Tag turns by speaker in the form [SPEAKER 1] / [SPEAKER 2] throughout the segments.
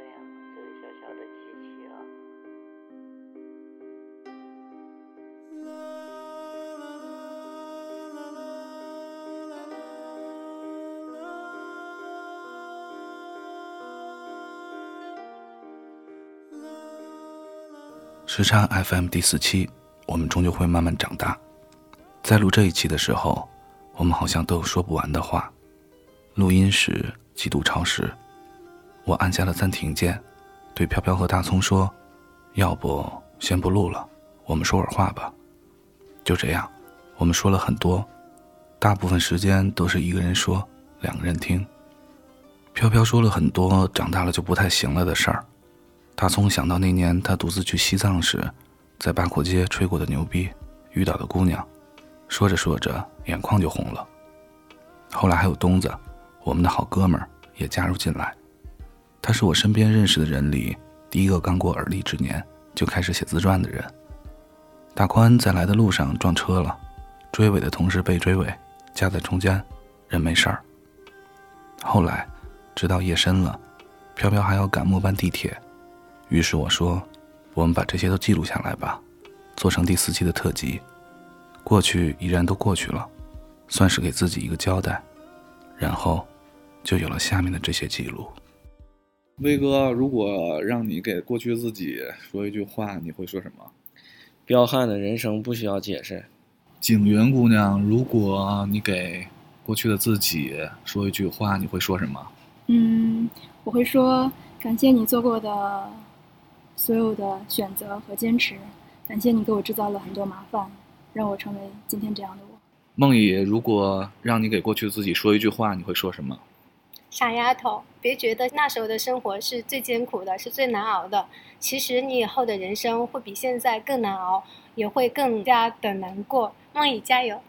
[SPEAKER 1] 呀，这个小小的机器啊。
[SPEAKER 2] 时差 FM 第四期，我们终究会慢慢长大。在录这一期的时候，我们好像都有说不完的话。录音时极度超时，我按下了暂停键，对飘飘和大葱说：“要不先不录了，我们说会儿话吧。”就这样，我们说了很多，大部分时间都是一个人说，两个人听。飘飘说了很多长大了就不太行了的事儿。大葱想到那年他独自去西藏时，在八廓街吹过的牛逼，遇到的姑娘，说着说着眼眶就红了。后来还有东子，我们的好哥们儿也加入进来。他是我身边认识的人里第一个刚过而立之年就开始写自传的人。大宽在来的路上撞车了，追尾的同时被追尾，夹在中间，人没事儿。后来，直到夜深了，飘飘还要赶末班地铁。于是我说：“我们把这些都记录下来吧，做成第四期的特辑。过去已然都过去了，算是给自己一个交代。然后，就有了下面的这些记录。
[SPEAKER 3] 威哥，如果让你给过去自己说一句话，你会说什么？
[SPEAKER 4] 彪悍的人生不需要解释。
[SPEAKER 3] 景云姑娘，如果你给过去的自己说一句话，你会说什么？
[SPEAKER 5] 嗯，我会说感谢你做过的。所有的选择和坚持，感谢你给我制造了很多麻烦，让我成为今天这样的我。
[SPEAKER 3] 梦怡，如果让你给过去自己说一句话，你会说什么？
[SPEAKER 6] 傻丫头，别觉得那时候的生活是最艰苦的，是最难熬的。其实你以后的人生会比现在更难熬，也会更加的难过。梦怡，加油！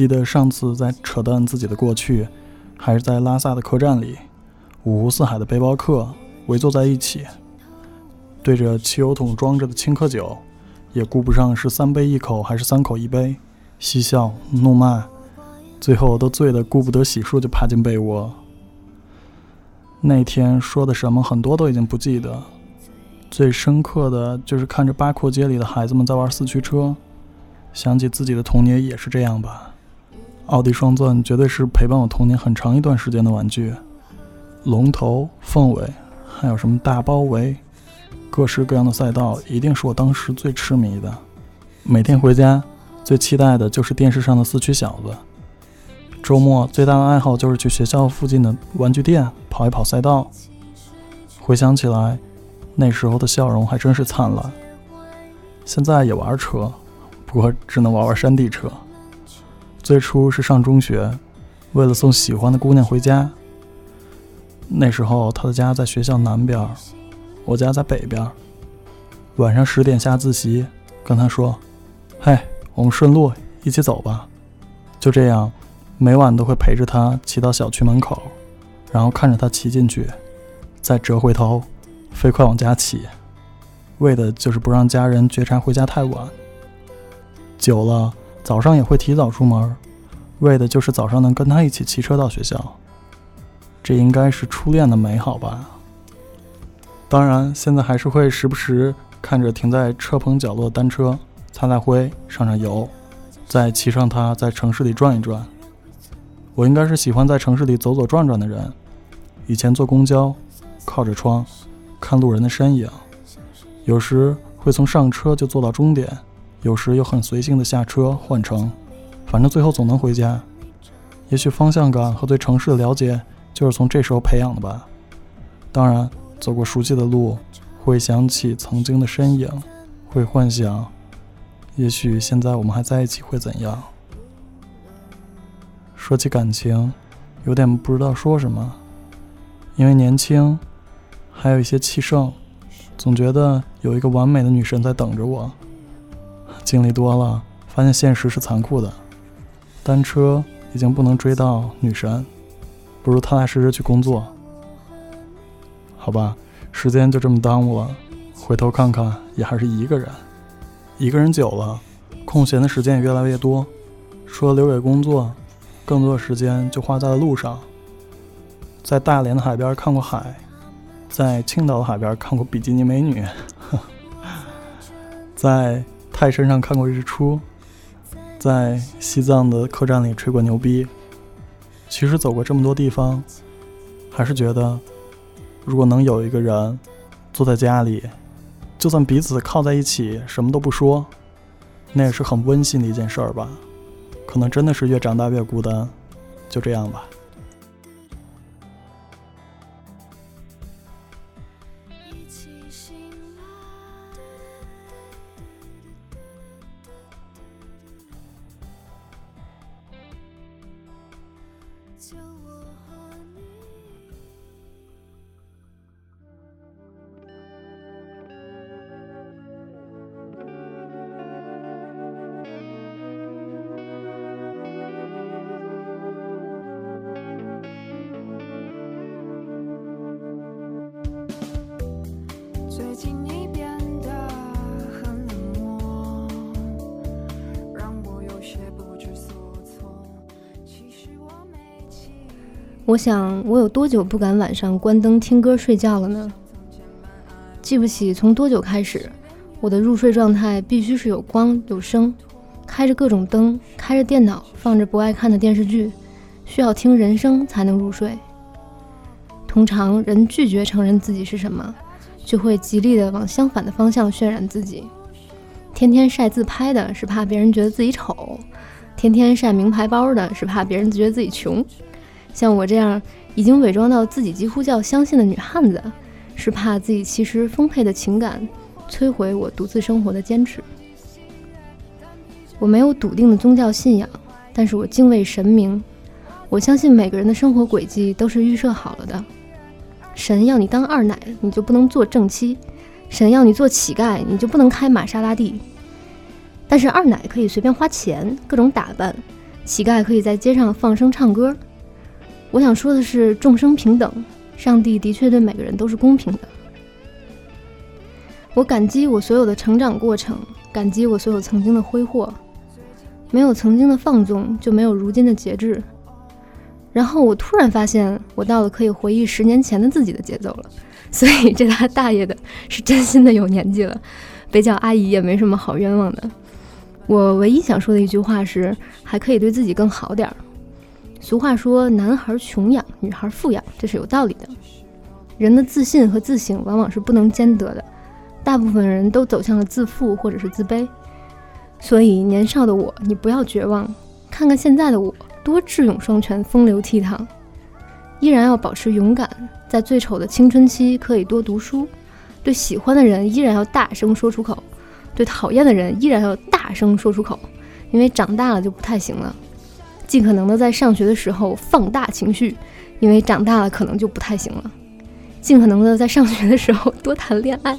[SPEAKER 7] 记得上次在扯淡自己的过去，还是在拉萨的客栈里，五湖四海的背包客围坐在一起，对着汽油桶装着的青稞酒，也顾不上是三杯一口还是三口一杯，嬉笑怒骂，最后都醉得顾不得洗漱就爬进被窝。那天说的什么很多都已经不记得，最深刻的就是看着八廓街里的孩子们在玩四驱车，想起自己的童年也是这样吧。奥迪双钻绝对是陪伴我童年很长一段时间的玩具，龙头、凤尾，还有什么大包围，各式各样的赛道，一定是我当时最痴迷的。每天回家，最期待的就是电视上的四驱小子。周末最大的爱好就是去学校附近的玩具店跑一跑赛道。回想起来，那时候的笑容还真是灿烂。现在也玩车，不过只能玩玩山地车。最初是上中学，为了送喜欢的姑娘回家。那时候她的家在学校南边，我家在北边。晚上十点下自习，跟她说：“嘿，我们顺路一起走吧。”就这样，每晚都会陪着她骑到小区门口，然后看着她骑进去，再折回头，飞快往家骑，为的就是不让家人觉察回家太晚。久了。早上也会提早出门，为的就是早上能跟他一起骑车到学校。这应该是初恋的美好吧。当然，现在还是会时不时看着停在车棚角落的单车，擦擦灰，上上油，再骑上它在城市里转一转。我应该是喜欢在城市里走走转转的人。以前坐公交，靠着窗看路人的身影，有时会从上车就坐到终点。有时又很随性的下车换乘，反正最后总能回家。也许方向感和对城市的了解就是从这时候培养的吧。当然，走过熟悉的路，会想起曾经的身影，会幻想，也许现在我们还在一起会怎样。说起感情，有点不知道说什么，因为年轻，还有一些气盛，总觉得有一个完美的女神在等着我。经历多了，发现现实是残酷的，单车已经不能追到女神，不如踏踏实实去工作。好吧，时间就这么耽误了，回头看看也还是一个人，一个人久了，空闲的时间也越来越多，除了留给工作，更多的时间就花在了路上。在大连的海边看过海，在青岛的海边看过比基尼美女，在泰山上看过日出，在西藏的客栈里吹过牛逼。其实走过这么多地方，还是觉得，如果能有一个人坐在家里，就算彼此靠在一起，什么都不说，那也是很温馨的一件事儿吧。可能真的是越长大越孤单，就这样吧。
[SPEAKER 8] 最
[SPEAKER 9] 我想，我有多久不敢晚上关灯听歌睡觉了呢？记不起从多久开始，我的入睡状态必须是有光有声，开着各种灯，开着电脑，放着不爱看的电视剧，需要听人声才能入睡。通常人拒绝承认自己是什么，就会极力的往相反的方向渲染自己。天天晒自拍的是怕别人觉得自己丑，天天晒名牌包的是怕别人觉得自己穷。像我这样已经伪装到自己几乎就要相信的女汉子，是怕自己其实丰沛的情感摧毁我独自生活的坚持。我没有笃定的宗教信仰，但是我敬畏神明。我相信每个人的生活轨迹都是预设好了的。神要你当二奶，你就不能做正妻；神要你做乞丐，你就不能开玛莎拉蒂。但是二奶可以随便花钱，各种打扮；乞丐可以在街上放声唱歌。我想说的是，众生平等，上帝的确对每个人都是公平的。我感激我所有的成长过程，感激我所有曾经的挥霍。没有曾经的放纵，就没有如今的节制。然后我突然发现，我到了可以回忆十年前的自己的节奏了。所以这他大爷的是真心的有年纪了，被叫阿姨也没什么好冤枉的。我唯一想说的一句话是，还可以对自己更好点儿。俗话说，男孩穷养，女孩富养，这是有道理的。人的自信和自省往往是不能兼得的，大部分人都走向了自负或者是自卑。所以年少的我，你不要绝望，看看现在的我。多智勇双全，风流倜傥，依然要保持勇敢。在最丑的青春期，可以多读书。对喜欢的人，依然要大声说出口；对讨厌的人，依然要大声说出口。因为长大了就不太行了。尽可能的在上学的时候放大情绪，因为长大了可能就不太行了。尽可能的在上学的时候多谈恋爱，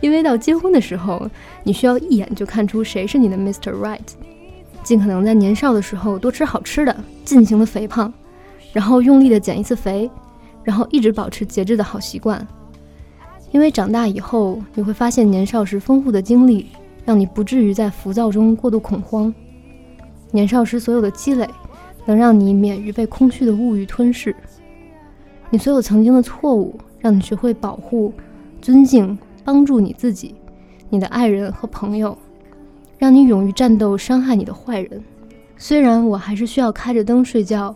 [SPEAKER 9] 因为到结婚的时候，你需要一眼就看出谁是你的 Mr. Right。尽可能在年少的时候多吃好吃的，尽情的肥胖，然后用力的减一次肥，然后一直保持节制的好习惯。因为长大以后，你会发现年少时丰富的经历，让你不至于在浮躁中过度恐慌。年少时所有的积累，能让你免于被空虚的物欲吞噬。你所有曾经的错误，让你学会保护、尊敬、帮助你自己、你的爱人和朋友。让你勇于战斗伤害你的坏人。虽然我还是需要开着灯睡觉，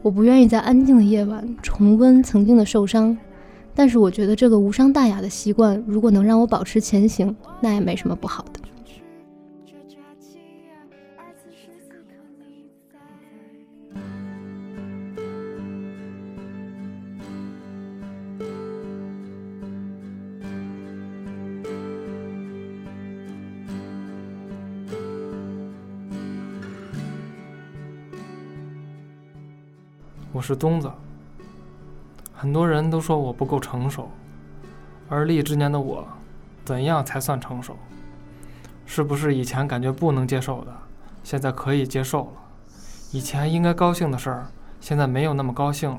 [SPEAKER 9] 我不愿意在安静的夜晚重温曾经的受伤，但是我觉得这个无伤大雅的习惯，如果能让我保持前行，那也没什么不好的。
[SPEAKER 10] 我是东子。很多人都说我不够成熟，而立之年的我，怎样才算成熟？是不是以前感觉不能接受的，现在可以接受了？以前应该高兴的事儿，现在没有那么高兴了；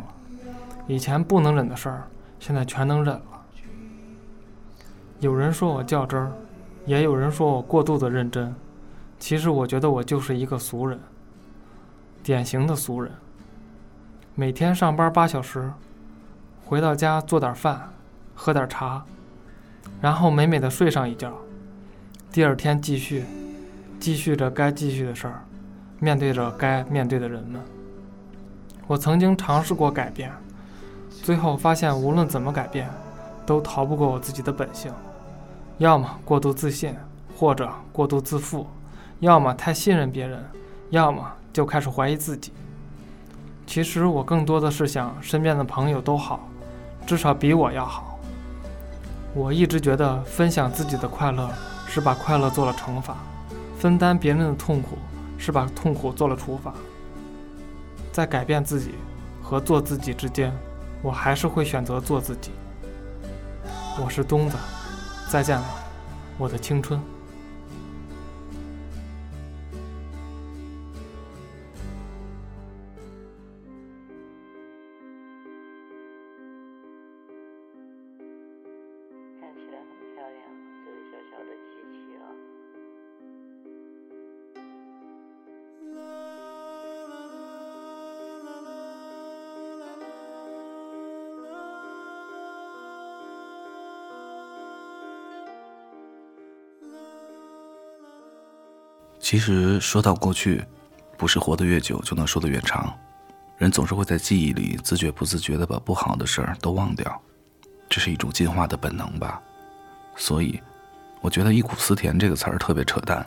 [SPEAKER 10] 以前不能忍的事儿，现在全能忍了。有人说我较真儿，也有人说我过度的认真。其实我觉得我就是一个俗人，典型的俗人。每天上班八小时，回到家做点饭，喝点茶，然后美美的睡上一觉。第二天继续，继续着该继续的事儿，面对着该面对的人们。我曾经尝试过改变，最后发现无论怎么改变，都逃不过我自己的本性，要么过度自信，或者过度自负。要么太信任别人，要么就开始怀疑自己。其实我更多的是想身边的朋友都好，至少比我要好。我一直觉得分享自己的快乐是把快乐做了乘法，分担别人的痛苦是把痛苦做了除法。在改变自己和做自己之间，我还是会选择做自己。我是东子，再见了，我的青春。
[SPEAKER 2] 其实说到过去，不是活得越久就能说得越长。人总是会在记忆里自觉不自觉地把不好的事儿都忘掉，这是一种进化的本能吧。所以，我觉得“忆苦思甜”这个词儿特别扯淡，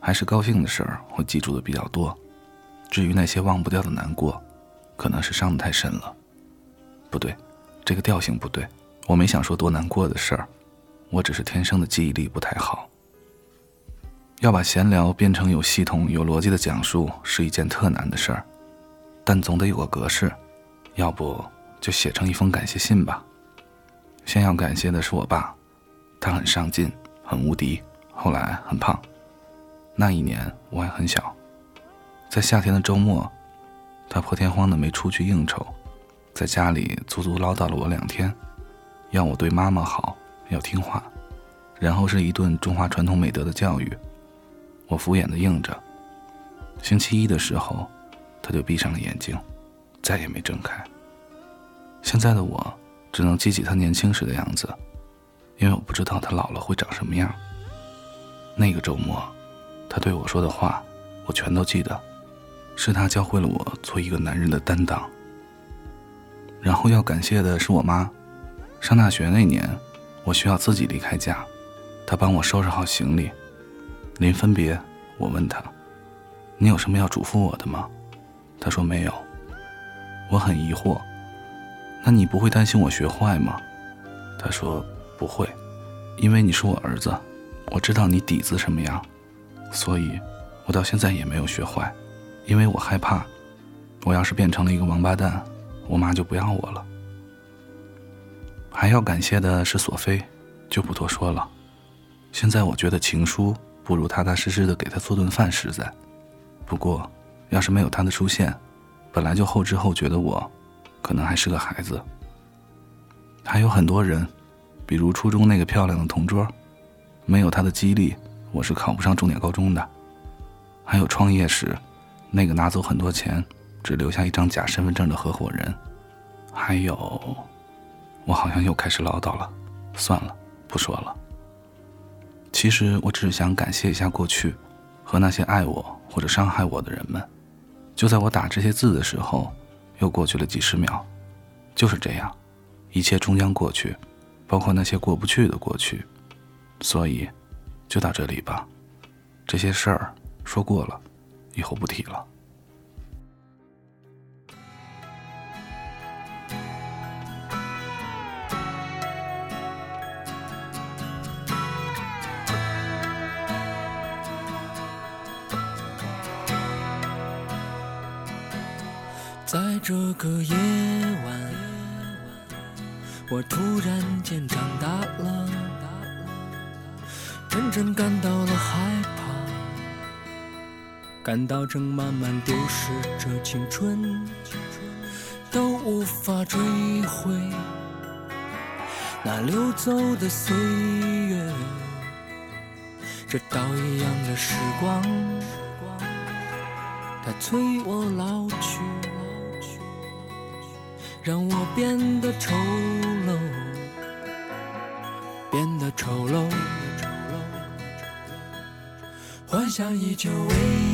[SPEAKER 2] 还是高兴的事儿会记住的比较多。至于那些忘不掉的难过，可能是伤得太深了。不对，这个调性不对。我没想说多难过的事儿，我只是天生的记忆力不太好。要把闲聊变成有系统、有逻辑的讲述，是一件特难的事儿。但总得有个格式，要不就写成一封感谢信吧。先要感谢的是我爸，他很上进，很无敌，后来很胖。那一年我还很小，在夏天的周末，他破天荒的没出去应酬，在家里足足唠叨了我两天，要我对妈妈好，要听话，然后是一顿中华传统美德的教育。我敷衍的应着。星期一的时候。他就闭上了眼睛，再也没睁开。现在的我只能记起他年轻时的样子，因为我不知道他老了会长什么样。那个周末，他对我说的话，我全都记得，是他教会了我做一个男人的担当。然后要感谢的是我妈，上大学那年，我需要自己离开家，她帮我收拾好行李。临分别，我问他：“你有什么要嘱咐我的吗？”他说没有，我很疑惑。那你不会担心我学坏吗？他说不会，因为你是我儿子，我知道你底子什么样，所以，我到现在也没有学坏，因为我害怕，我要是变成了一个王八蛋，我妈就不要我了。还要感谢的是索菲，就不多说了。现在我觉得情书不如踏踏实实的给他做顿饭实在，不过。要是没有他的出现，本来就后知后觉的我，可能还是个孩子。还有很多人，比如初中那个漂亮的同桌，没有他的激励，我是考不上重点高中的。还有创业时，那个拿走很多钱，只留下一张假身份证的合伙人。还有，我好像又开始唠叨了，算了，不说了。其实我只是想感谢一下过去，和那些爱我或者伤害我的人们。就在我打这些字的时候，又过去了几十秒。就是这样，一切终将过去，包括那些过不去的过去。所以，就到这里吧。这些事儿说过了，以后不提了。
[SPEAKER 11] 感到正慢慢丢失着青春，都无法追回那流走的岁月。这刀一样的时光，它催我老去。让我变得丑陋，变得丑陋。幻想依旧伟大，我已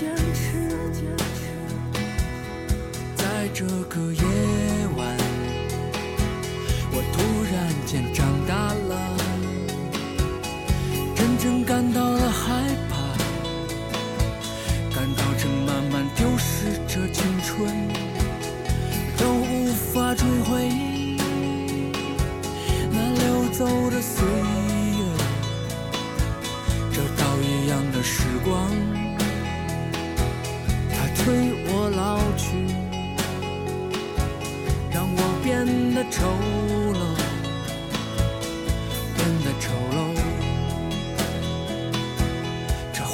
[SPEAKER 11] 坚持。在这个夜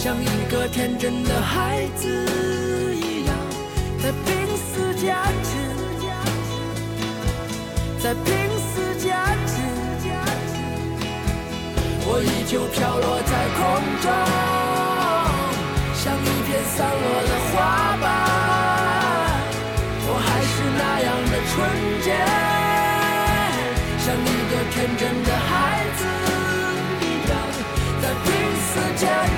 [SPEAKER 11] 像一个天真的孩子一样，在拼死坚持，在拼死坚持。我依旧飘落在空中，像一片散落的花瓣。我还是那样的纯洁，像一个天真的孩子一样，在拼死坚持。